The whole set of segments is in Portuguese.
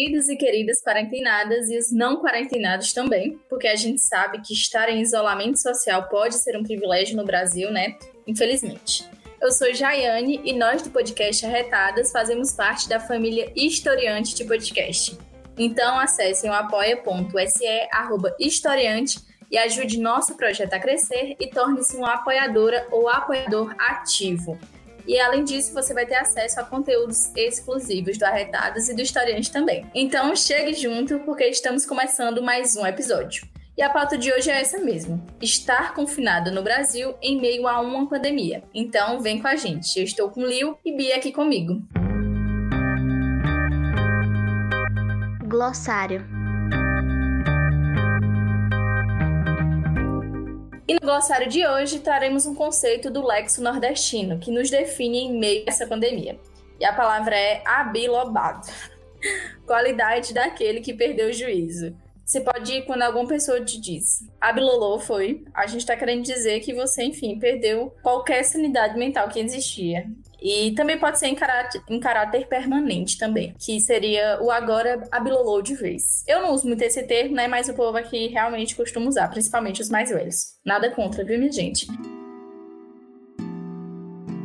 Queridos e queridas quarentenadas e os não quarentenados também, porque a gente sabe que estar em isolamento social pode ser um privilégio no Brasil, né? Infelizmente. Eu sou Jaiane e nós do podcast Arretadas fazemos parte da família historiante de podcast. Então acessem o apoia.se historiante e ajude nosso projeto a crescer e torne-se uma apoiadora ou apoiador ativo. E além disso, você vai ter acesso a conteúdos exclusivos do Arretadas e do Historiante também. Então chegue junto, porque estamos começando mais um episódio. E a pauta de hoje é essa mesmo: estar confinado no Brasil em meio a uma pandemia. Então vem com a gente. Eu estou com Lil e Bia aqui comigo. Glossário. E no glossário de hoje traremos um conceito do lexo nordestino que nos define em meio a essa pandemia. E a palavra é abilobado qualidade daquele que perdeu o juízo. Você pode ir quando alguma pessoa te diz abilolou foi, a gente está querendo dizer que você, enfim, perdeu qualquer sanidade mental que existia. E também pode ser em caráter, em caráter permanente também, que seria o agora abilolou de vez. Eu não uso muito esse termo, né? Mas o povo aqui realmente costuma usar, principalmente os mais velhos. Nada contra, viu, minha gente?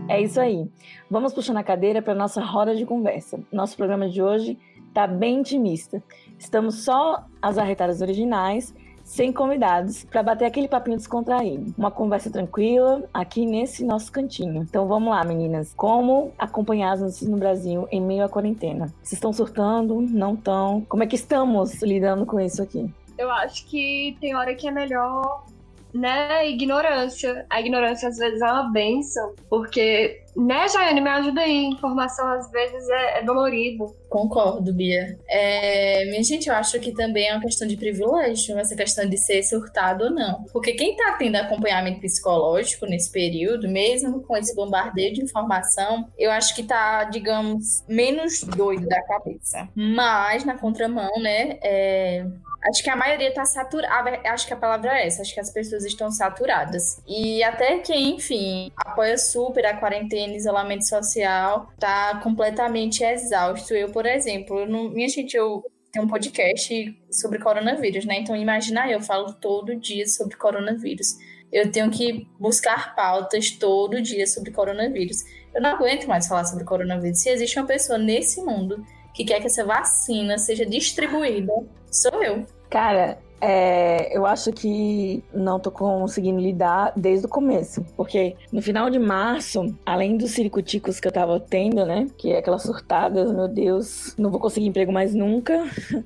É isso aí. Vamos puxando a cadeira para nossa roda de conversa. Nosso programa de hoje tá bem intimista. Estamos só as arretadas originais sem convidados, para bater aquele papinho descontraído. Uma conversa tranquila aqui nesse nosso cantinho. Então vamos lá, meninas. Como acompanhar as notícias no Brasil em meio à quarentena? Vocês estão surtando? Não estão? Como é que estamos lidando com isso aqui? Eu acho que tem hora que é melhor né, ignorância. A ignorância às vezes é uma benção, porque, né, Jaiane, me ajuda aí, informação às vezes é, é dolorido. Concordo, Bia. É, minha gente, eu acho que também é uma questão de privilégio, essa questão de ser surtado ou não. Porque quem tá tendo acompanhamento psicológico nesse período, mesmo com esse bombardeio de informação, eu acho que tá, digamos, menos doido da cabeça. Mas, na contramão, né, é, Acho que a maioria tá saturada. Acho que a palavra é essa. Acho que as pessoas estão saturadas. E até quem, enfim, apoia super a quarentena, isolamento social, tá completamente exausto. Eu, por exemplo, não, minha gente, eu tenho um podcast sobre coronavírus, né? Então, imagina eu falo todo dia sobre coronavírus. Eu tenho que buscar pautas todo dia sobre coronavírus. Eu não aguento mais falar sobre coronavírus. Se existe uma pessoa nesse mundo que quer que essa vacina seja distribuída, sou eu. Cara, é, eu acho que não tô conseguindo lidar desde o começo. Porque no final de março, além dos ciricuticos que eu tava tendo, né? Que é aquelas surtadas, meu Deus, não vou conseguir emprego mais nunca.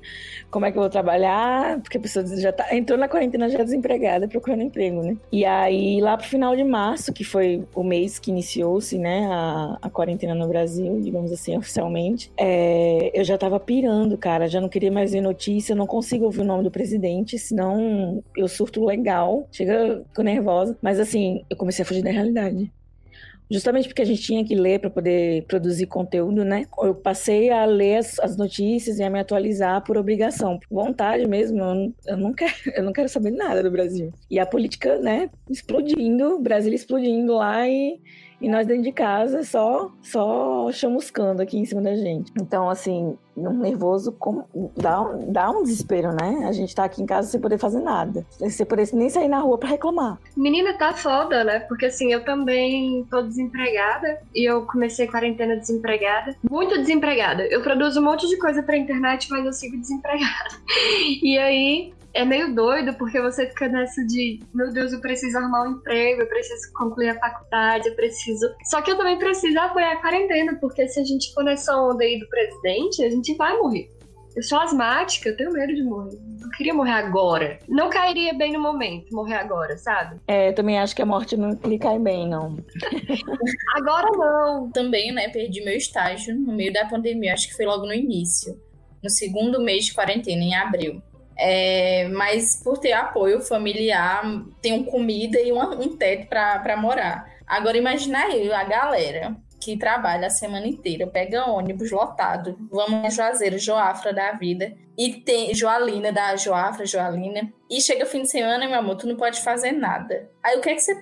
Como é que eu vou trabalhar? Porque a pessoa já tá, entrou na quarentena já desempregada, procurando emprego, né? E aí, lá pro final de março, que foi o mês que iniciou-se, né, a, a quarentena no Brasil, digamos assim, oficialmente, é, eu já tava pirando, cara. Já não queria mais ver notícia, não consigo ouvir o nome do presidente senão eu surto legal. Chega, fico nervosa. Mas assim, eu comecei a fugir da realidade. Justamente porque a gente tinha que ler para poder produzir conteúdo, né? Eu passei a ler as, as, notícias e a me atualizar por obrigação, por vontade mesmo. Eu, eu, não quero, eu não quero saber nada do Brasil. E a política, né, explodindo, Brasil explodindo lá e e nós dentro de casa só só chamuscando aqui em cima da gente. Então, assim, um nervoso dá, dá um desespero, né? A gente tá aqui em casa sem poder fazer nada. Sem poder nem sair na rua para reclamar. Menina, tá foda, né? Porque assim, eu também tô desempregada e eu comecei quarentena desempregada. Muito desempregada. Eu produzo um monte de coisa pra internet, mas eu sigo desempregada. E aí, é meio doido porque você fica nessa de, meu Deus, eu preciso arrumar um emprego, eu preciso concluir a faculdade, eu preciso. Só que eu também preciso apoiar a quarentena, porque se a gente for nessa onda aí do presidente, a gente vai morrer. Eu sou asmática, eu tenho medo de morrer. Não queria morrer agora. Não cairia bem no momento, morrer agora, sabe? É, eu também acho que a morte não lhe cai bem, não. agora não. Também, né, perdi meu estágio no meio da pandemia, acho que foi logo no início. No segundo mês de quarentena, em abril. É, mas por ter apoio familiar, tenho comida e uma, um teto para morar. Agora imagina aí a galera que trabalha a semana inteira, pega ônibus lotado, vamos a Juazeiro, Joafra da vida, e tem Joalina da Joafra, Joalina, e chega fim de semana, meu amor, tu não pode fazer nada. Aí o que é que você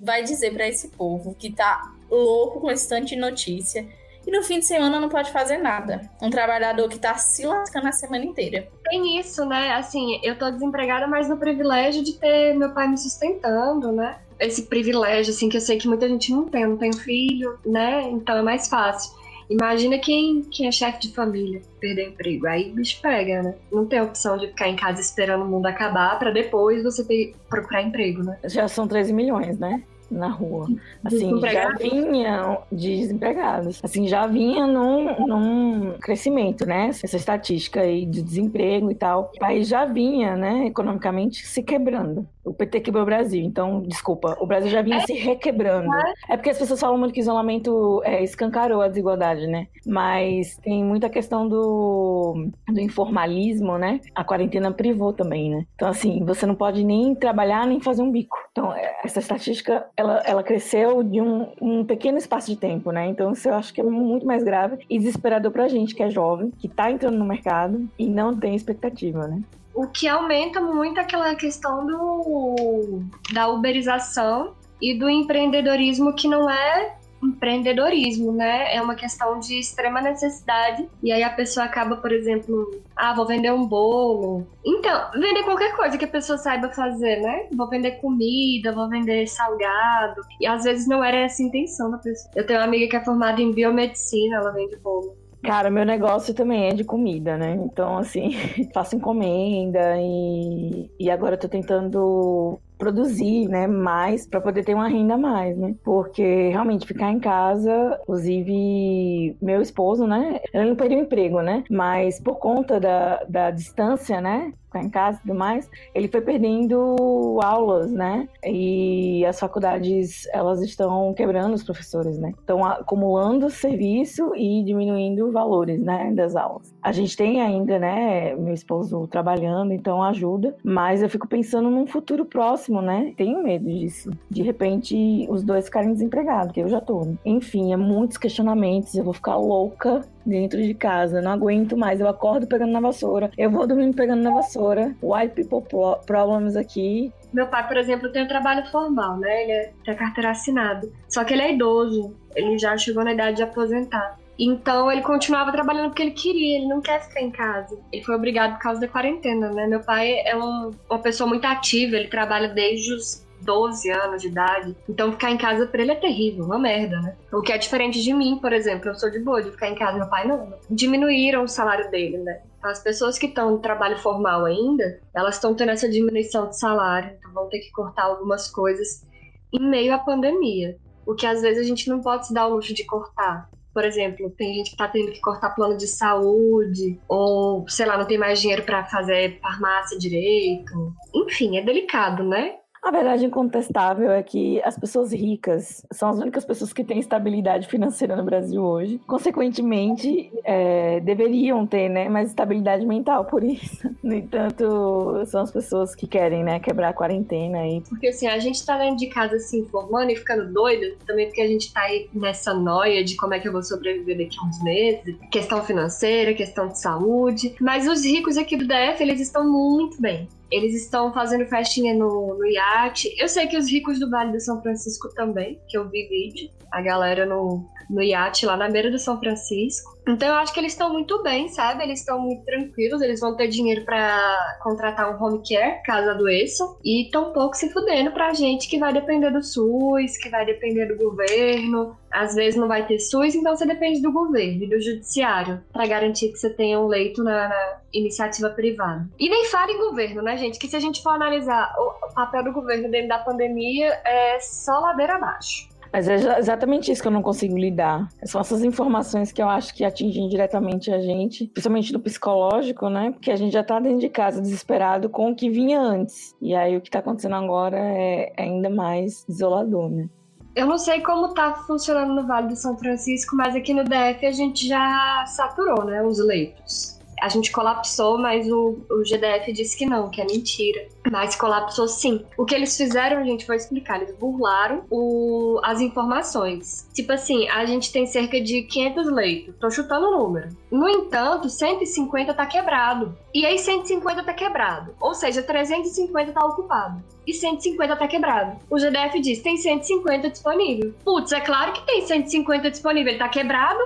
vai dizer para esse povo que tá louco com esse tanto de notícia? E no fim de semana não pode fazer nada. Um trabalhador que tá se lascando a semana inteira. Tem isso, né? Assim, eu tô desempregada, mas no privilégio de ter meu pai me sustentando, né? esse privilégio, assim, que eu sei que muita gente não tem. Não tenho filho, né? Então é mais fácil. Imagina quem, quem é chefe de família perder emprego. Aí o bicho pega, né? Não tem opção de ficar em casa esperando o mundo acabar para depois você ter, procurar emprego, né? Já são 13 milhões, né? Na rua. Assim, já vinha de desempregados. Assim, já vinha num, num crescimento, né? Essa estatística aí de desemprego e tal. O país já vinha, né, economicamente se quebrando. O PT quebrou o Brasil, então, desculpa, o Brasil já vinha é. se requebrando. É porque as pessoas falam muito que o isolamento é, escancarou a desigualdade, né? Mas tem muita questão do, do informalismo, né? A quarentena privou também, né? Então, assim, você não pode nem trabalhar nem fazer um bico. Então, é, essa estatística, ela, ela cresceu de um, um pequeno espaço de tempo, né? Então, isso eu acho que é muito mais grave e desesperador pra gente que é jovem, que tá entrando no mercado e não tem expectativa, né? O que aumenta muito aquela questão do, da uberização e do empreendedorismo que não é empreendedorismo, né? É uma questão de extrema necessidade. E aí a pessoa acaba, por exemplo, ah, vou vender um bolo. Então, vender qualquer coisa que a pessoa saiba fazer, né? Vou vender comida, vou vender salgado. E às vezes não era essa a intenção da pessoa. Eu tenho uma amiga que é formada em biomedicina, ela vende bolo. Cara, meu negócio também é de comida, né? Então, assim, faço encomenda e, e agora eu tô tentando produzir, né, mais para poder ter uma renda a mais, né? Porque realmente ficar em casa, inclusive meu esposo, né, ele não perdeu o emprego, né? Mas por conta da, da distância, né, ficar em casa e tudo mais, ele foi perdendo aulas, né? E as faculdades, elas estão quebrando os professores, né? Estão acumulando serviço e diminuindo valores, né, das aulas. A gente tem ainda, né, meu esposo trabalhando, então ajuda, mas eu fico pensando num futuro próximo, né? Tenho medo disso. De repente, os dois ficarem desempregados, que eu já tô. Enfim, é muitos questionamentos, eu vou ficar louca dentro de casa, não aguento mais. Eu acordo pegando na vassoura, eu vou dormindo pegando na vassoura. White people problems aqui. Meu pai, por exemplo, tem um trabalho formal, né? Ele é, tem carteira assinada. Só que ele é idoso, ele já chegou na idade de aposentar. Então ele continuava trabalhando porque ele queria, ele não quer ficar em casa. Ele foi obrigado por causa da quarentena, né? Meu pai é um, uma pessoa muito ativa, ele trabalha desde os 12 anos de idade. Então ficar em casa pra ele é terrível, uma merda, né? O que é diferente de mim, por exemplo. Eu sou de boa de ficar em casa, meu pai não. Diminuíram o salário dele, né? As pessoas que estão no trabalho formal ainda, elas estão tendo essa diminuição de salário, então vão ter que cortar algumas coisas em meio à pandemia. O que às vezes a gente não pode se dar o luxo de cortar. Por exemplo, tem gente que tá tendo que cortar plano de saúde, ou, sei lá, não tem mais dinheiro para fazer farmácia direito. Enfim, é delicado, né? A verdade incontestável é que as pessoas ricas são as únicas pessoas que têm estabilidade financeira no Brasil hoje. Consequentemente, é, deveriam ter, né, mais estabilidade mental por isso. No entanto, são as pessoas que querem, né, quebrar a quarentena aí. Porque assim, a gente tá dentro de casa se informando e ficando doido, também porque a gente tá aí nessa noia de como é que eu vou sobreviver daqui a uns meses, questão financeira, questão de saúde. Mas os ricos aqui do DF, eles estão muito bem. Eles estão fazendo festinha no, no iate. Eu sei que os ricos do Vale do São Francisco também, que eu vi vídeo. A galera no, no iate lá na beira do São Francisco. Então eu acho que eles estão muito bem, sabe? Eles estão muito tranquilos, eles vão ter dinheiro para contratar um home care caso adoeçam e tão pouco se fudendo pra gente que vai depender do SUS, que vai depender do governo. Às vezes não vai ter SUS, então você depende do governo e do judiciário para garantir que você tenha um leito na, na, iniciativa privada. E nem fala em governo, né, gente? Que se a gente for analisar o papel do governo dentro da pandemia é só ladeira abaixo. Mas é exatamente isso que eu não consigo lidar. São essas informações que eu acho que atingem diretamente a gente, principalmente do psicológico, né? Porque a gente já tá dentro de casa desesperado com o que vinha antes. E aí o que tá acontecendo agora é ainda mais desolador, né? Eu não sei como tá funcionando no Vale do São Francisco, mas aqui no DF a gente já saturou, né, os leitos a gente colapsou, mas o, o GDF disse que não, que é mentira. Mas colapsou sim. O que eles fizeram, gente, vou explicar. Eles burlaram o, as informações. Tipo assim, a gente tem cerca de 500 leitos. Tô chutando o número. No entanto, 150 tá quebrado. E aí 150 tá quebrado. Ou seja, 350 tá ocupado. E 150 tá quebrado. O GDF diz, tem 150 disponível. Putz, é claro que tem 150 disponível. Ele tá quebrado?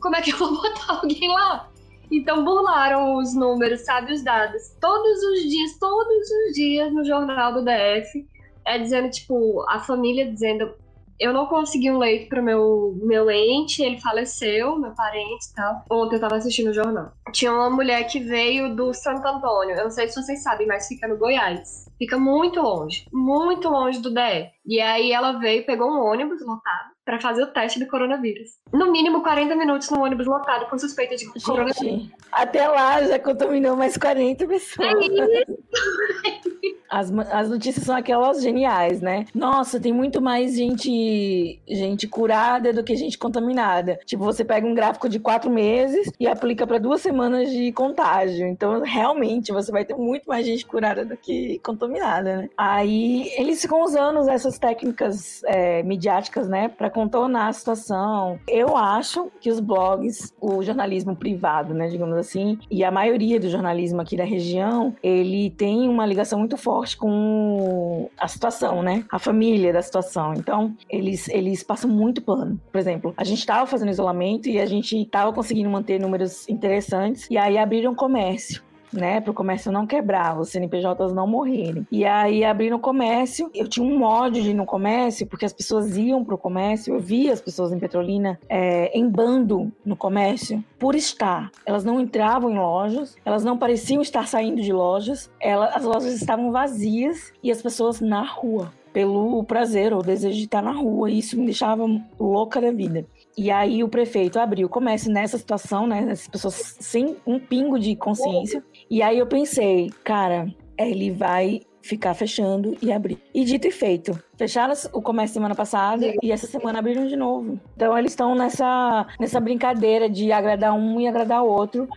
Como é que eu vou botar alguém lá? Então burlaram os números, sabe, os dados. Todos os dias, todos os dias no jornal do DF, é dizendo, tipo, a família dizendo, eu não consegui um leito pro meu, meu ente, ele faleceu, meu parente e tal. Ontem eu tava assistindo o jornal. Tinha uma mulher que veio do Santo Antônio, eu não sei se vocês sabem, mas fica no Goiás. Fica muito longe, muito longe do DF. E aí ela veio, pegou um ônibus lotado para fazer o teste do coronavírus. No mínimo 40 minutos no ônibus lotado com suspeita de Gente, coronavírus. Até lá já contaminou mais 40 pessoas. É isso. As, as notícias são aquelas geniais, né? Nossa, tem muito mais gente, gente curada do que gente contaminada. Tipo, você pega um gráfico de quatro meses e aplica para duas semanas de contágio. Então, realmente, você vai ter muito mais gente curada do que contaminada, né? Aí, eles ficam usando essas técnicas é, midiáticas, né, para contornar a situação. Eu acho que os blogs, o jornalismo privado, né, digamos assim, e a maioria do jornalismo aqui da região, ele tem uma ligação muito forte forte com a situação, né? A família da situação. Então, eles, eles passam muito pano. Por exemplo, a gente estava fazendo isolamento e a gente estava conseguindo manter números interessantes, e aí abriram comércio né, para o comércio não quebrar, os CNPJs não morrerem. E aí abriram o comércio, eu tinha um ódio de ir no comércio, porque as pessoas iam para o comércio, eu via as pessoas em Petrolina é, em bando no comércio por estar. Elas não entravam em lojas, elas não pareciam estar saindo de lojas, elas, as lojas estavam vazias e as pessoas na rua pelo prazer ou desejo de estar na rua. E isso me deixava louca da vida. E aí o prefeito abriu comércio nessa situação, né? As pessoas sem um pingo de consciência. E aí eu pensei, cara, ele vai ficar fechando e abrir. E dito e feito, fecharam o comércio semana passada e essa semana abriram de novo. Então eles estão nessa, nessa brincadeira de agradar um e agradar outro.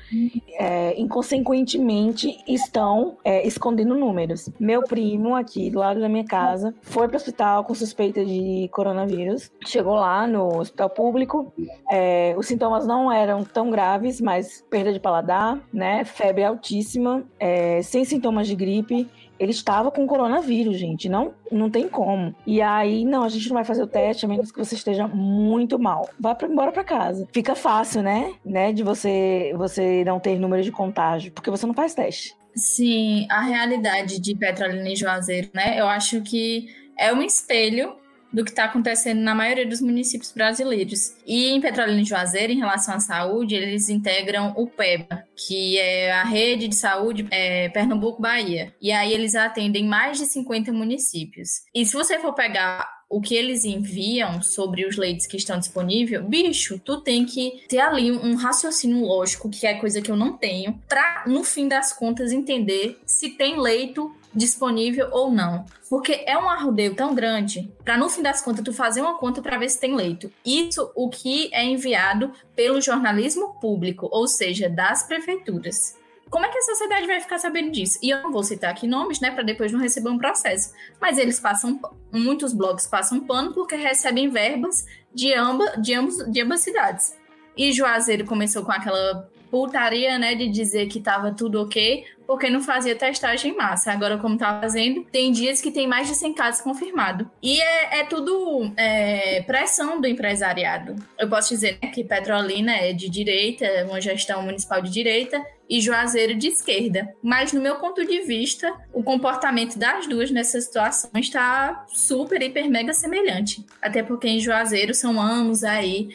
É, inconsequentemente estão é, escondendo números. Meu primo aqui do lado da minha casa foi para o hospital com suspeita de coronavírus. Chegou lá no hospital público. É, os sintomas não eram tão graves, mas perda de paladar, né? Febre altíssima, é, sem sintomas de gripe ele estava com coronavírus, gente. Não, não tem como. E aí, não, a gente não vai fazer o teste a menos que você esteja muito mal. Vá pra, embora para casa. Fica fácil, né? né? De você, você não ter número de contágio, porque você não faz teste. Sim, a realidade de Petrolina e Juazeiro, né? Eu acho que é um espelho do que está acontecendo na maioria dos municípios brasileiros. E em Petrolina e Juazeiro, em relação à saúde, eles integram o PEBA, que é a rede de saúde é, Pernambuco-Bahia. E aí eles atendem mais de 50 municípios. E se você for pegar o que eles enviam sobre os leitos que estão disponíveis, bicho, tu tem que ter ali um raciocínio lógico, que é coisa que eu não tenho, para no fim das contas entender se tem leito disponível ou não. Porque é um arrudeio tão grande para no fim das contas tu fazer uma conta para ver se tem leito. Isso o que é enviado pelo jornalismo público, ou seja, das prefeituras. Como é que a sociedade vai ficar sabendo disso? E eu não vou citar aqui nomes, né, para depois não receber um processo. Mas eles passam, muitos blogs passam pano porque recebem verbas de, amba, de, ambos, de ambas cidades. E Juazeiro começou com aquela putaria, né, de dizer que tava tudo ok, porque não fazia testagem em massa. Agora, como tá fazendo, tem dias que tem mais de 100 casos confirmados. E é, é tudo é, pressão do empresariado. Eu posso dizer né, que Petrolina é de direita, uma gestão municipal de direita, e Juazeiro de esquerda. Mas, no meu ponto de vista, o comportamento das duas nessa situação está super, hiper, mega semelhante. Até porque em Juazeiro são anos aí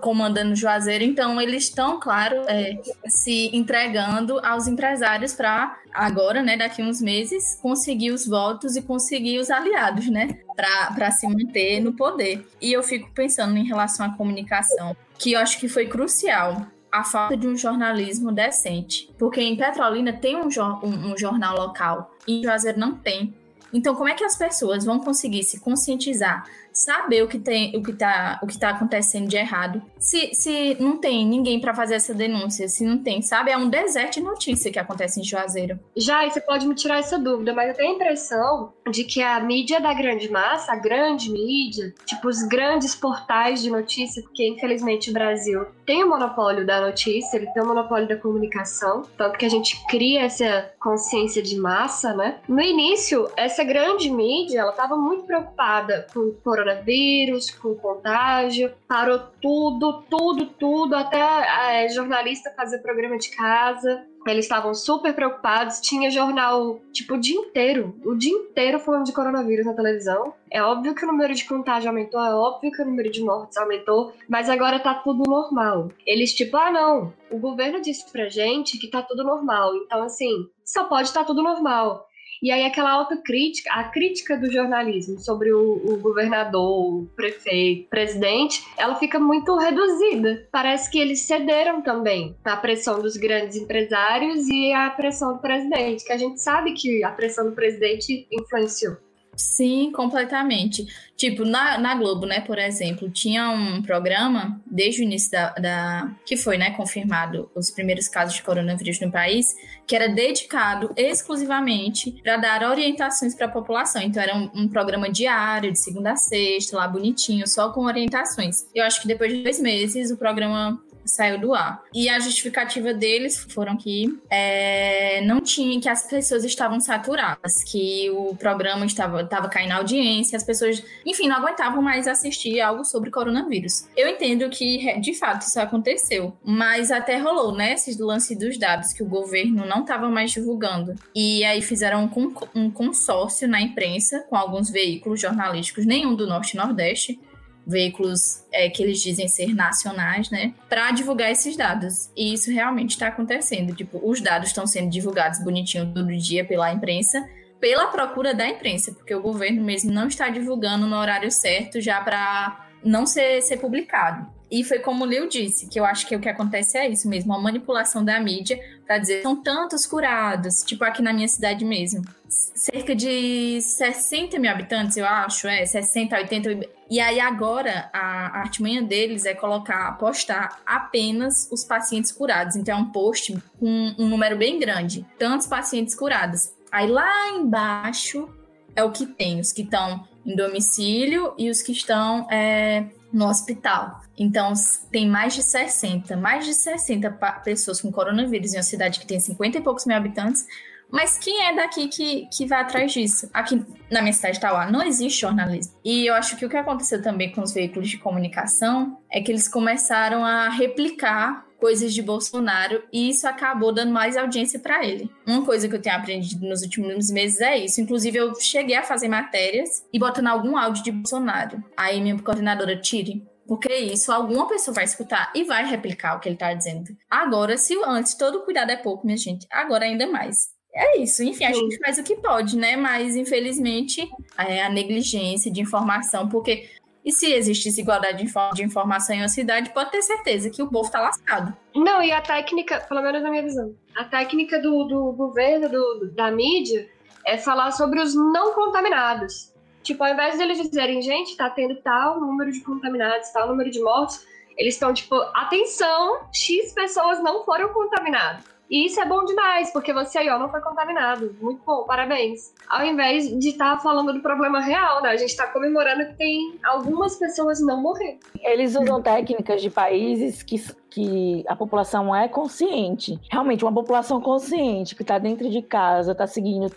comandando Juazeiro, então eles estão, claro, é, se entregando aos empresários para agora, né, daqui uns meses, conseguir os votos e conseguir os aliados, né, para se manter no poder. E eu fico pensando em relação à comunicação, que eu acho que foi crucial a falta de um jornalismo decente. Porque em Petrolina tem um, um, um jornal local e em Juazeiro não tem. Então, como é que as pessoas vão conseguir se conscientizar saber o que tem, o que tá, o que tá acontecendo de errado. Se, se não tem ninguém para fazer essa denúncia, se não tem, sabe? É um deserto de notícia que acontece em Juazeiro. Já, você pode me tirar essa dúvida, mas eu tenho a impressão de que a mídia da grande massa, a grande mídia, tipo os grandes portais de notícia, porque infelizmente o Brasil tem o monopólio da notícia, ele tem o monopólio da comunicação, tanto que a gente cria essa consciência de massa, né? No início, essa grande mídia, ela estava muito preocupada com o coronavírus, com contágio, parou tudo, tudo, tudo, até é, jornalista fazer programa de casa. Eles estavam super preocupados. Tinha jornal, tipo, o dia inteiro. O dia inteiro falando de coronavírus na televisão. É óbvio que o número de contágio aumentou, é óbvio que o número de mortes aumentou, mas agora tá tudo normal. Eles, tipo, ah, não. O governo disse pra gente que tá tudo normal. Então, assim, só pode estar tá tudo normal. E aí aquela autocrítica, a crítica do jornalismo sobre o, o governador, o prefeito, o presidente, ela fica muito reduzida. Parece que eles cederam também à pressão dos grandes empresários e à pressão do presidente, que a gente sabe que a pressão do presidente influenciou. Sim, completamente. Tipo, na, na Globo, né, por exemplo, tinha um programa, desde o início da, da. que foi, né, confirmado os primeiros casos de coronavírus no país, que era dedicado exclusivamente para dar orientações para a população. Então, era um, um, programa diário, de segunda a sexta, lá bonitinho, só com orientações. Eu acho que depois de dois meses o programa saiu do ar. E a justificativa deles foram que é, não tinha, que as pessoas estavam saturadas, que o programa estava, estava caindo audiência, as pessoas, enfim, não aguentavam mais assistir algo sobre coronavírus. Eu entendo que, de fato, isso aconteceu, mas até rolou, né, esse lance dos dados que o governo não estava mais divulgando. E aí fizeram um consórcio na imprensa com alguns veículos jornalísticos, nenhum do Norte e Nordeste, veículos é, que eles dizem ser nacionais, né, para divulgar esses dados. E isso realmente está acontecendo. Tipo, os dados estão sendo divulgados bonitinho todo dia pela imprensa, pela procura da imprensa, porque o governo mesmo não está divulgando no horário certo já para não ser, ser publicado. E foi como o Leo disse, que eu acho que o que acontece é isso mesmo, a manipulação da mídia para dizer são tantos curados, tipo aqui na minha cidade mesmo. Cerca de 60 mil habitantes, eu acho, é, 60, 80. E aí agora a artimanha deles é colocar, postar apenas os pacientes curados. Então é um post com um número bem grande, tantos pacientes curados. Aí lá embaixo é o que tem, os que estão em domicílio e os que estão é, no hospital. Então, tem mais de 60, mais de 60 pessoas com coronavírus em uma cidade que tem 50 e poucos mil habitantes. Mas quem é daqui que, que vai atrás disso? Aqui na minha cidade de Tauá não existe jornalismo. E eu acho que o que aconteceu também com os veículos de comunicação é que eles começaram a replicar coisas de Bolsonaro e isso acabou dando mais audiência para ele. Uma coisa que eu tenho aprendido nos últimos meses é isso. Inclusive, eu cheguei a fazer matérias e botando algum áudio de Bolsonaro. Aí minha coordenadora tire. Porque isso alguma pessoa vai escutar e vai replicar o que ele tá dizendo. Agora, se antes todo cuidado é pouco, minha gente, agora ainda mais. É isso, enfim, a gente faz o que pode, né? Mas, infelizmente, é a negligência de informação, porque e se existisse igualdade de informação em uma cidade, pode ter certeza que o povo tá lascado. Não, e a técnica, pelo menos na minha visão, a técnica do, do governo, do, da mídia, é falar sobre os não contaminados. Tipo, ao invés de eles dizerem, gente, tá tendo tal número de contaminados, tal número de mortes, eles estão tipo, atenção, X pessoas não foram contaminadas. E isso é bom demais, porque você aí, ó, não foi contaminado. Muito bom, parabéns. Ao invés de estar tá falando do problema real, né? A gente está comemorando que tem algumas pessoas não morrendo. Eles usam técnicas de países que, que a população é consciente, realmente uma população consciente que está dentro de casa, está seguindo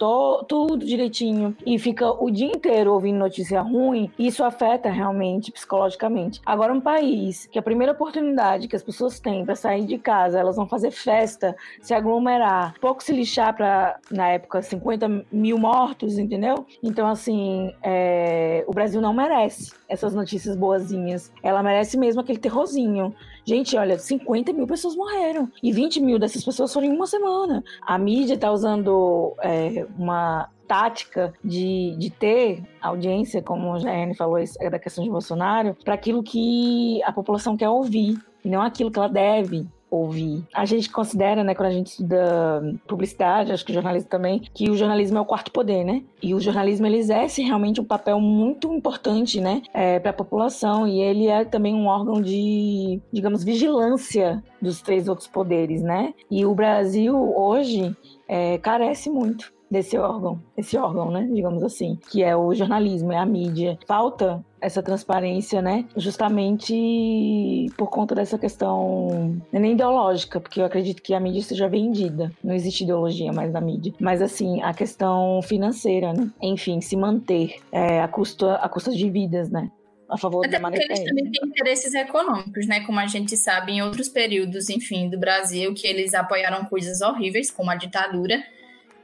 tudo direitinho e fica o dia inteiro ouvindo notícia ruim, isso afeta realmente psicologicamente. Agora, um país que a primeira oportunidade que as pessoas têm para sair de casa, elas vão fazer festa, se aglomerar, pouco se lixar para, na época, 50 mil mortos, entendeu? Então, assim, é, o Brasil não merece essas notícias boazinhas. Ela merece mesmo aquele terrorzinho. Gente, olha, 50 mil pessoas morreram. E 20 mil dessas pessoas foram em uma semana. A mídia tá usando é, uma tática de, de ter audiência, como a Jane falou, é da questão de Bolsonaro, para aquilo que a população quer ouvir, e não aquilo que ela deve ouvir. A gente considera, né, quando a gente estuda publicidade, acho que jornalismo também, que o jornalismo é o quarto poder, né? E o jornalismo ele exerce realmente um papel muito importante, né, é, para a população e ele é também um órgão de, digamos, vigilância dos três outros poderes, né? E o Brasil hoje é, carece muito desse órgão, esse órgão, né, digamos assim, que é o jornalismo, é a mídia. Falta essa transparência, né, justamente por conta dessa questão é nem ideológica, porque eu acredito que a mídia seja vendida, não existe ideologia mais na mídia, mas assim, a questão financeira, né, enfim, se manter é, a custa a custa de vidas, né, a favor Até da porque eles também têm interesses econômicos, né? Como a gente sabe em outros períodos, enfim, do Brasil, que eles apoiaram coisas horríveis, como a ditadura,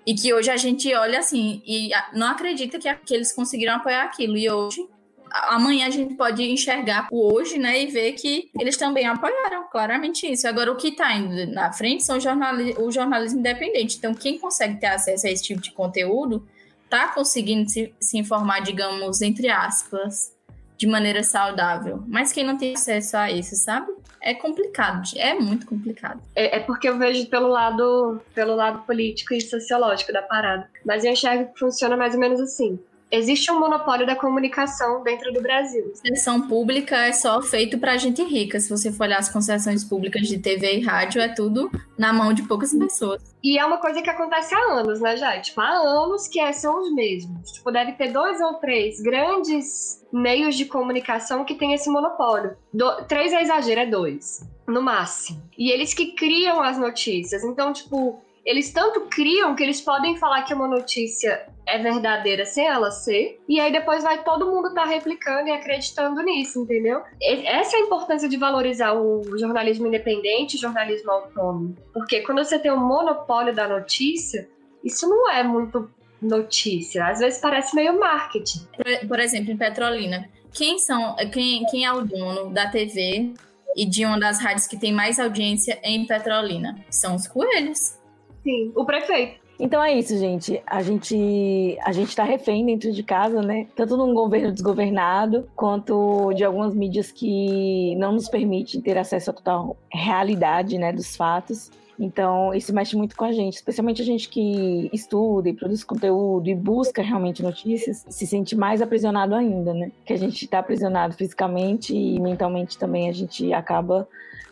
e que hoje a gente olha assim e não acredita que, que eles conseguiram apoiar aquilo. E hoje, amanhã a gente pode enxergar o hoje, né, e ver que eles também apoiaram claramente isso. Agora, o que está indo na frente são jornali o jornalismo independente. Então, quem consegue ter acesso a esse tipo de conteúdo está conseguindo se, se informar, digamos, entre aspas, de maneira saudável. Mas quem não tem acesso a isso, sabe? É complicado, é muito complicado. É, é, porque eu vejo pelo lado, pelo lado político e sociológico da parada. Mas eu enxergo que funciona mais ou menos assim existe um monopólio da comunicação dentro do Brasil. Concessão pública é só feito para gente rica. Se você for olhar as concessões públicas de TV e rádio, é tudo na mão de poucas pessoas. E é uma coisa que acontece há anos, né, já? Tipo, há anos que é, são os mesmos. Tipo, deve ter dois ou três grandes meios de comunicação que tem esse monopólio. Do... Três é exagero, é dois, no máximo. E eles que criam as notícias. Então, tipo, eles tanto criam que eles podem falar que uma notícia é verdadeira sem ela ser, e aí depois vai todo mundo estar tá replicando e acreditando nisso, entendeu? Essa é a importância de valorizar o jornalismo independente, o jornalismo autônomo. Porque quando você tem um monopólio da notícia, isso não é muito notícia. Às vezes parece meio marketing. Por, por exemplo, em Petrolina, quem são, quem, quem é o dono da TV e de uma das rádios que tem mais audiência em Petrolina? São os coelhos. Sim, o prefeito. Então é isso, gente. A gente a gente está refém dentro de casa, né? Tanto num governo desgovernado, quanto de algumas mídias que não nos permitem ter acesso à total realidade, né, dos fatos. Então, isso mexe muito com a gente, especialmente a gente que estuda e produz conteúdo e busca realmente notícias, se sente mais aprisionado ainda, né? Que a gente está aprisionado fisicamente e mentalmente também a gente acaba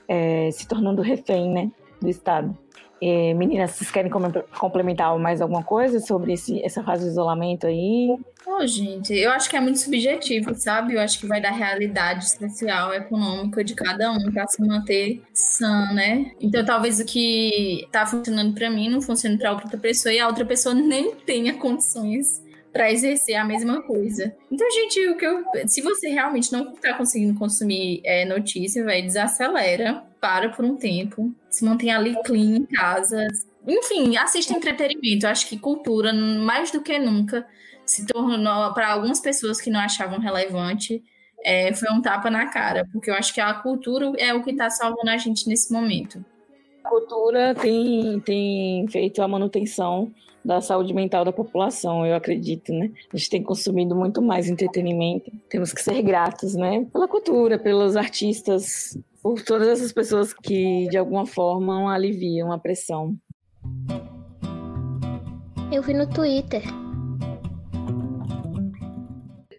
é, se tornando refém, né, do Estado. É, meninas, vocês querem complementar mais alguma coisa sobre esse, essa fase de isolamento aí? Oh, gente, eu acho que é muito subjetivo, sabe? Eu acho que vai da realidade social, econômica de cada um para se manter sã, né? Então, talvez o que tá funcionando para mim não funcione para outra pessoa e a outra pessoa nem tenha condições para exercer a mesma coisa. Então, gente, o que eu, se você realmente não está conseguindo consumir é, notícia, vai desacelera, para por um tempo, se mantém ali clean em casa. Enfim, assista entretenimento. Eu acho que cultura, mais do que nunca, se tornou, para algumas pessoas que não achavam relevante, é, foi um tapa na cara, porque eu acho que a cultura é o que está salvando a gente nesse momento. A cultura tem, tem feito a manutenção da saúde mental da população, eu acredito, né? A gente tem consumido muito mais entretenimento. Temos que ser gratos, né? Pela cultura, pelos artistas, por todas essas pessoas que de alguma forma aliviam a pressão. Eu vi no Twitter.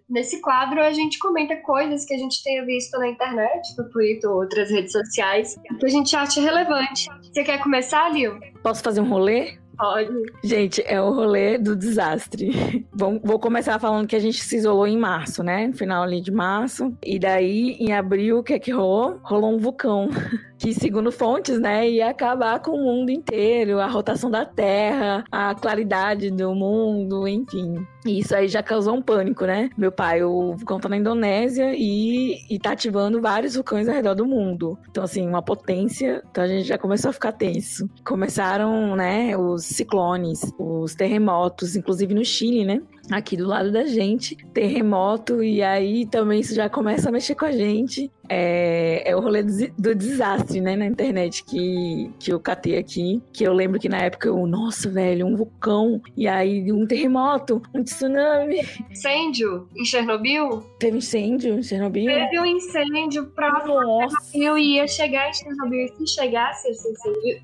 Nesse quadro, a gente comenta coisas que a gente tenha visto na internet, no Twitter ou outras redes sociais, que a gente acha relevante. Você quer começar, Lil? Posso fazer um rolê? Pode. Gente, é o rolê do desastre. Bom, vou começar falando que a gente se isolou em março, né? No final ali de março. E daí, em abril, o que é que rolou? Rolou um vulcão. que segundo fontes, né, ia acabar com o mundo inteiro, a rotação da Terra, a claridade do mundo, enfim. E isso aí já causou um pânico, né? Meu pai, o vulcão tá na Indonésia e, e tá ativando vários vulcões ao redor do mundo. Então, assim, uma potência. Então a gente já começou a ficar tenso. Começaram, né, os ciclones, os terremotos, inclusive no Chile, né? Aqui do lado da gente, terremoto, e aí também isso já começa a mexer com a gente é, é o rolê do, do, desastre, né, na internet que, que eu catei aqui. Que eu lembro que na época eu, nossa, velho, um vulcão, e aí um terremoto, um tsunami. Incêndio em Chernobyl? Teve incêndio em Chernobyl? Teve um incêndio próximo nossa. Chernobyl e ia chegar em Chernobyl. E se chegasse esse incêndio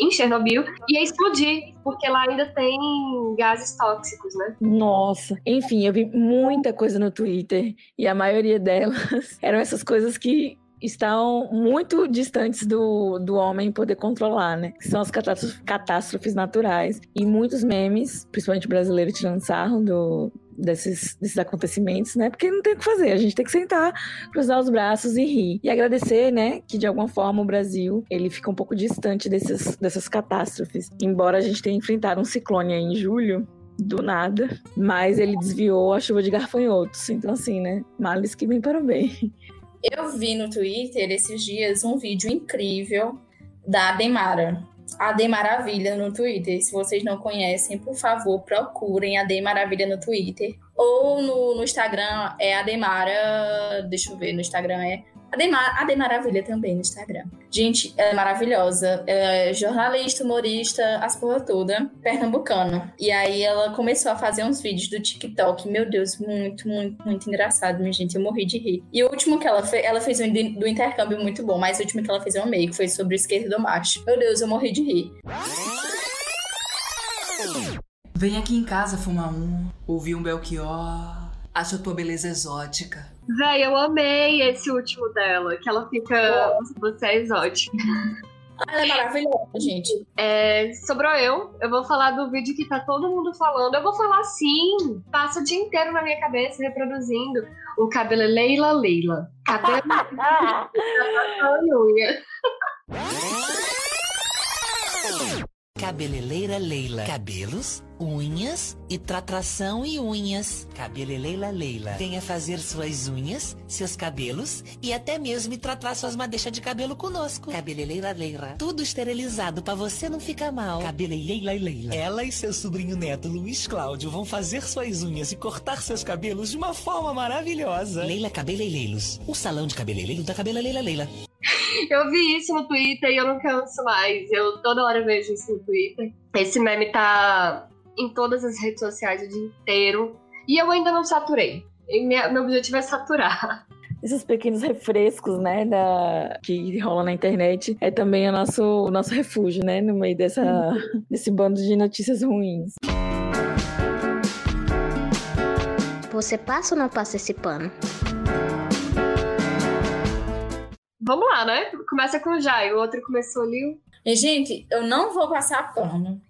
em Chernobyl, ia explodir, porque lá ainda tem gases tóxicos, né? Nossa. Enfim, eu vi muita coisa no Twitter e a maioria delas eram essas coisas que que estão muito distantes do, do homem poder controlar, né? São as catástrofes naturais. E muitos memes, principalmente brasileiros, tirando sarro do, desses, desses acontecimentos, né? Porque não tem o que fazer, a gente tem que sentar, cruzar os braços e rir. E agradecer, né, que de alguma forma o Brasil, ele fica um pouco distante desses, dessas catástrofes. Embora a gente tenha enfrentado um ciclone aí em julho, do nada, mas ele desviou a chuva de garfanhotos. Então, assim, né? Males que vem para o bem. Eu vi no Twitter esses dias um vídeo incrível da Ademara. A Maravilha no Twitter. Se vocês não conhecem, por favor, procurem a Maravilha no Twitter. Ou no, no Instagram é Ademara. Deixa eu ver, no Instagram é a a Maravilha também no Instagram. Gente, ela é maravilhosa. É jornalista, humorista, as porra toda, pernambucana. E aí ela começou a fazer uns vídeos do TikTok. Meu Deus, muito, muito, muito engraçado, minha gente. Eu morri de rir. E o último que ela fez, ela fez um do intercâmbio muito bom, mas o último que ela fez eu amei, que foi sobre o esquerdo do macho. Meu Deus, eu morri de rir. Vem aqui em casa fumar um, ouvir um Belchior. Acho a tua beleza exótica. Véi, eu amei esse último dela, que ela fica. Você é exótica. Ela é maravilhosa, gente. É, sobrou eu. Eu vou falar do vídeo que tá todo mundo falando. Eu vou falar sim. Passa o dia inteiro na minha cabeça reproduzindo. O cabelo é Leila Leila. Cabelo. unha. Cabeleleira Leila. Cabelos, unhas e tratração e unhas. Cabeleleira Leila. Venha fazer suas unhas, seus cabelos e até mesmo tratar suas madeixas de cabelo conosco. Cabeleleira Leila. Tudo esterilizado para você não ficar mal. Cabeleleira Leila. Ela e seu sobrinho neto Luiz Cláudio vão fazer suas unhas e cortar seus cabelos de uma forma maravilhosa. Leila Cabeleireiros. O salão de cabeleireiro da Cabeleleira Leila. Eu vi isso no Twitter e eu não canso mais. Eu toda hora vejo isso no Twitter. Esse meme tá em todas as redes sociais o dia inteiro. E eu ainda não saturei. Minha, meu objetivo é saturar. Esses pequenos refrescos, né, da, que rola na internet, é também o nosso, o nosso refúgio, né, no meio dessa, desse bando de notícias ruins. Você passa ou não passa esse pano? Vamos lá, né? Começa com o Jai, o outro começou ali. E, gente, eu não vou passar pano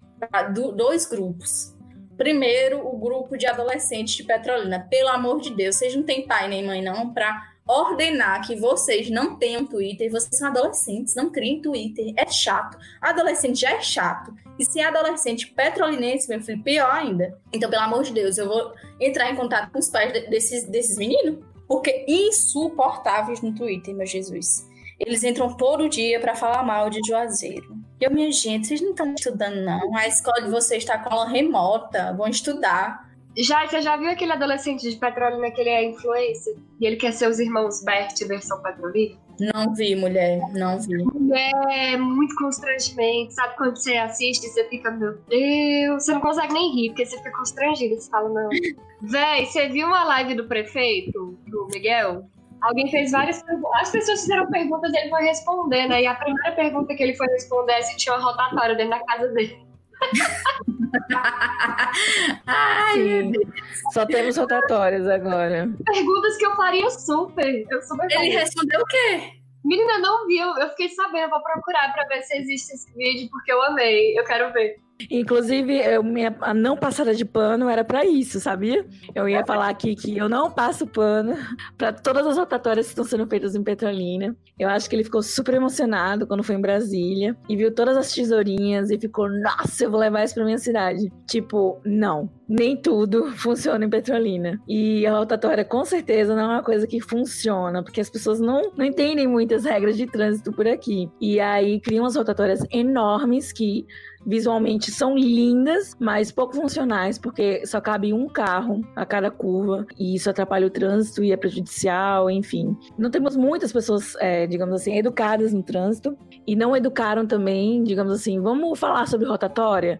dois grupos. Primeiro, o grupo de adolescentes de Petrolina. Pelo amor de Deus, vocês não têm pai nem mãe, não, para ordenar que vocês não tenham Twitter. Vocês são adolescentes, não criem Twitter. É chato. Adolescente já é chato. E se é adolescente petrolinense, meu filho, pior ainda. Então, pelo amor de Deus, eu vou entrar em contato com os pais desses, desses meninos porque insuportáveis no Twitter, meu Jesus. Eles entram todo dia para falar mal de Juazeiro. E eu, minha gente, vocês não estão estudando, não. A escola de vocês está com aula remota. Vão estudar. Já, você já viu aquele adolescente de Petrolina que ele é influencer? E ele quer ser os irmãos Bert versão Petrolina? Não vi, mulher, não vi. É muito constrangimento. Sabe quando você assiste e você fica, meu Deus, você não consegue nem rir, porque você fica constrangido. Você fala, não. Véi, você viu uma live do prefeito, do Miguel? Alguém fez várias perguntas. As pessoas fizeram perguntas e ele foi responder, né? E a primeira pergunta que ele foi responder é se tinha uma rotatória dentro da casa dele. Ai. Só temos rotatórias agora. Perguntas que eu faria super. Eu super Ele faria. respondeu o quê? Menina, não viu. Eu fiquei sabendo. Vou procurar pra ver se existe esse vídeo, porque eu amei. Eu quero ver. Inclusive, eu, minha, a não passada de pano era para isso, sabia? Eu ia falar aqui que eu não passo pano para todas as rotatórias que estão sendo feitas em Petrolina. Eu acho que ele ficou super emocionado quando foi em Brasília e viu todas as tesourinhas e ficou, nossa, eu vou levar isso pra minha cidade. Tipo, não. Nem tudo funciona em Petrolina. E a rotatória, com certeza, não é uma coisa que funciona, porque as pessoas não, não entendem muitas regras de trânsito por aqui. E aí criam as rotatórias enormes que visualmente são lindas, mas pouco funcionais, porque só cabe um carro a cada curva e isso atrapalha o trânsito e é prejudicial, enfim. Não temos muitas pessoas, é, digamos assim, educadas no trânsito e não educaram também, digamos assim, vamos falar sobre rotatória?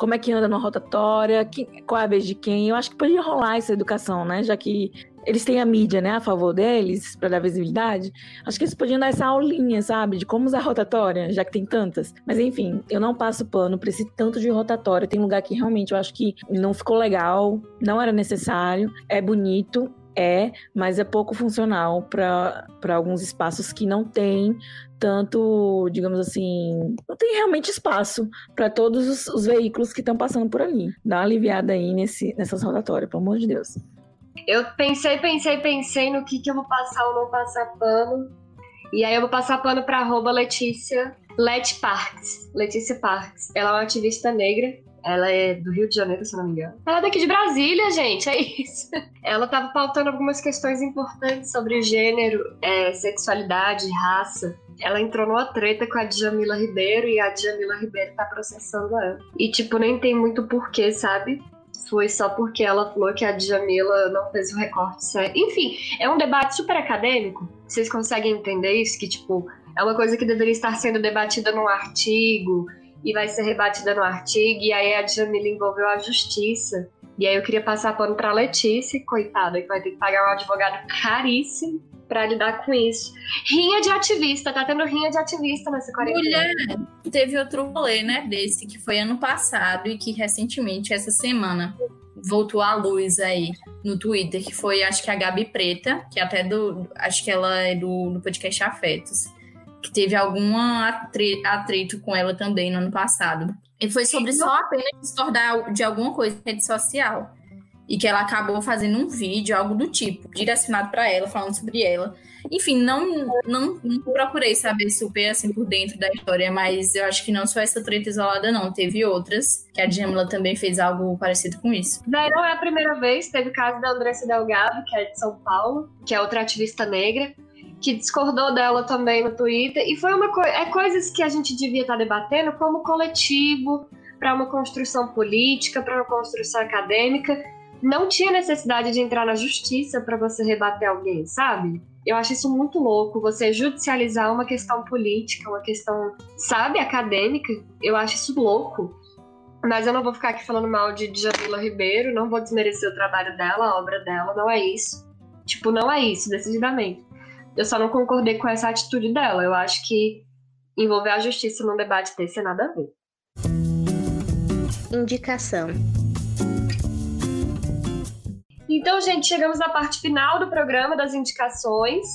como é que anda numa rotatória, qual é a vez de quem. Eu acho que podia rolar essa educação, né? Já que eles têm a mídia, né, a favor deles, para dar visibilidade. Acho que eles podiam dar essa aulinha, sabe, de como usar rotatória, já que tem tantas. Mas enfim, eu não passo pano para esse tanto de rotatória. Tem lugar que realmente eu acho que não ficou legal, não era necessário, é bonito, é, mas é pouco funcional para alguns espaços que não tem tanto, digamos assim, não tem realmente espaço para todos os, os, veículos que estão passando por ali. Dá uma aliviada aí nesse, nessas rotatórias, pelo amor de Deus. Eu pensei, pensei, pensei no que, que eu vou passar ou não passar pano. E aí eu vou passar pano pra arroba Letícia Let Parks. Letícia Parks. Ela é uma ativista negra. Ela é do Rio de Janeiro, se não me engano. Ela é daqui de Brasília, gente, é isso. Ela tava pautando algumas questões importantes sobre gênero, é, sexualidade, raça. Ela entrou numa treta com a Djamila Ribeiro e a Djamila Ribeiro tá processando ela. E, tipo, nem tem muito porquê, sabe? Foi só porque ela falou que a Djamila não fez o recorte certo. Enfim, é um debate super acadêmico. Vocês conseguem entender isso? Que, tipo, é uma coisa que deveria estar sendo debatida num artigo e vai ser rebatida no artigo, e aí a Djamila envolveu a justiça. E aí eu queria passar pano pra Letícia, coitada, que vai ter que pagar um advogado caríssimo para lidar com isso. Rinha de ativista, tá tendo rinha de ativista nessa quarentena. Mulher, teve outro rolê, né, desse, que foi ano passado e que recentemente, essa semana, voltou à luz aí no Twitter, que foi, acho que a Gabi Preta, que é até do, acho que ela é do, do podcast Afetos, que teve alguma atrito com ela também no ano passado. E foi sobre só apenas discordar de alguma coisa em rede social e que ela acabou fazendo um vídeo, algo do tipo, direcionado para ela, falando sobre ela. Enfim, não, não, não, procurei saber super assim por dentro da história, mas eu acho que não só essa treta isolada, não. Teve outras, que a Jamila também fez algo parecido com isso. Não é a primeira vez, teve o caso da Andressa Delgado, que é de São Paulo, que é outra ativista negra, que discordou dela também no Twitter. E foi uma coisa. É coisas que a gente devia estar debatendo como coletivo, para uma construção política, para uma construção acadêmica não tinha necessidade de entrar na justiça para você rebater alguém, sabe? Eu acho isso muito louco, você judicializar uma questão política, uma questão, sabe, acadêmica. Eu acho isso louco. Mas eu não vou ficar aqui falando mal de Jamila Ribeiro, não vou desmerecer o trabalho dela, a obra dela, não é isso. Tipo, não é isso, decididamente. Eu só não concordei com essa atitude dela. Eu acho que envolver a justiça num debate desse é nada a ver. Indicação. Então, gente, chegamos na parte final do programa das indicações.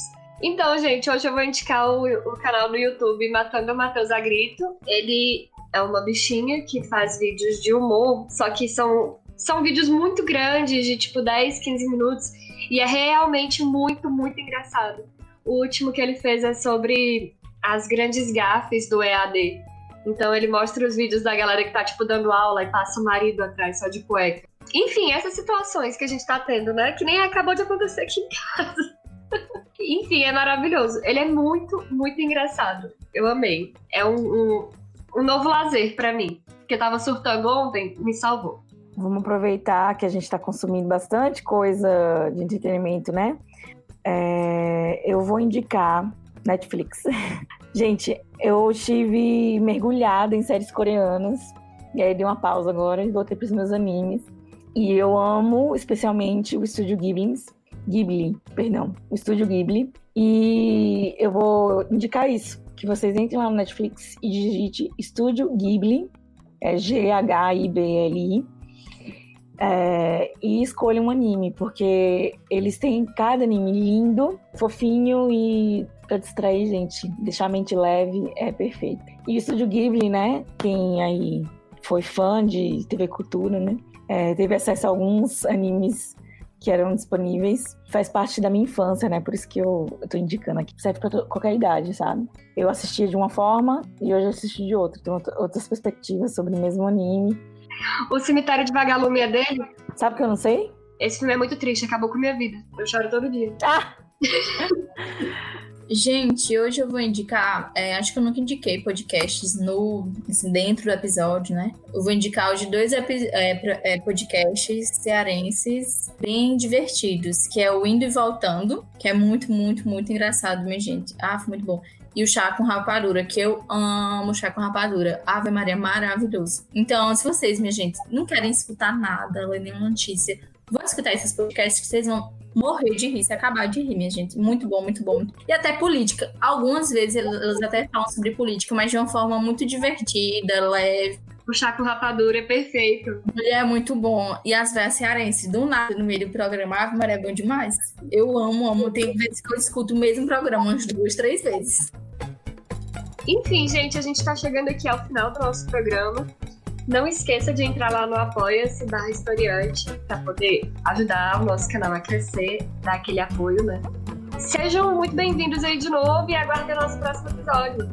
Então, gente, hoje eu vou indicar o, o canal do YouTube Matando o Matheus a Grito. Ele é uma bichinha que faz vídeos de humor, só que são, são vídeos muito grandes, de tipo 10, 15 minutos, e é realmente muito, muito engraçado. O último que ele fez é sobre as grandes gafes do EAD. Então ele mostra os vídeos da galera que tá, tipo, dando aula e passa o marido atrás só de cueca. Enfim, essas situações que a gente tá tendo, né? Que nem acabou de acontecer aqui em casa. Enfim, é maravilhoso. Ele é muito, muito engraçado. Eu amei. É um, um, um novo lazer para mim. Porque eu tava surtando ontem, me salvou. Vamos aproveitar que a gente tá consumindo bastante coisa de entretenimento, né? É, eu vou indicar Netflix. gente, eu estive mergulhada em séries coreanas. E aí dei uma pausa agora e voltei pros meus animes. E eu amo especialmente o estúdio Ghibli, perdão, o estúdio Ghibli. E eu vou indicar isso, que vocês entrem lá no Netflix e digite Estúdio Ghibli, é G-H-I-B-L-I, é, e escolham um anime, porque eles têm cada anime lindo, fofinho e pra distrair, gente, deixar a mente leve é perfeito. E o Estúdio Ghibli, né, tem aí foi fã de TV Cultura, né? É, teve acesso a alguns animes que eram disponíveis. Faz parte da minha infância, né? Por isso que eu, eu tô indicando aqui. Serve pra qualquer idade, sabe? Eu assistia de uma forma e hoje assisto de outra. Tem outras perspectivas sobre o mesmo anime. O Cemitério de Vagalume é dele? Sabe que eu não sei? Esse filme é muito triste, acabou com minha vida. Eu choro todo dia. Ah! Gente, hoje eu vou indicar, é, acho que eu nunca indiquei podcasts no, assim, dentro do episódio, né? Eu vou indicar hoje dois é, é, podcasts cearenses bem divertidos, que é o Indo e Voltando, que é muito, muito, muito engraçado, minha gente. Ah, foi muito bom. E o chá com rapadura, que eu amo chá com rapadura. Ave Maria, maravilhoso. Então, se vocês, minha gente, não querem escutar nada, ler nenhuma notícia, vão escutar esses podcasts que vocês vão morrer de rir, se acabar de rir, minha gente. Muito bom, muito bom. E até política. Algumas vezes eles até falam sobre política, mas de uma forma muito divertida, leve. O chá com rapadura é perfeito. E é muito bom. E as velhas cearenses, do nada, no meio do programa, Ave Maria, é bom demais. Eu amo, amo. Tem vezes que eu escuto o mesmo programa umas duas, três vezes. Enfim, gente, a gente tá chegando aqui ao final do nosso programa. Não esqueça de entrar lá no Apoia-se barra historiante para poder ajudar o nosso canal a crescer, dar aquele apoio, né? Sejam muito bem-vindos aí de novo e aguardem o nosso próximo episódio.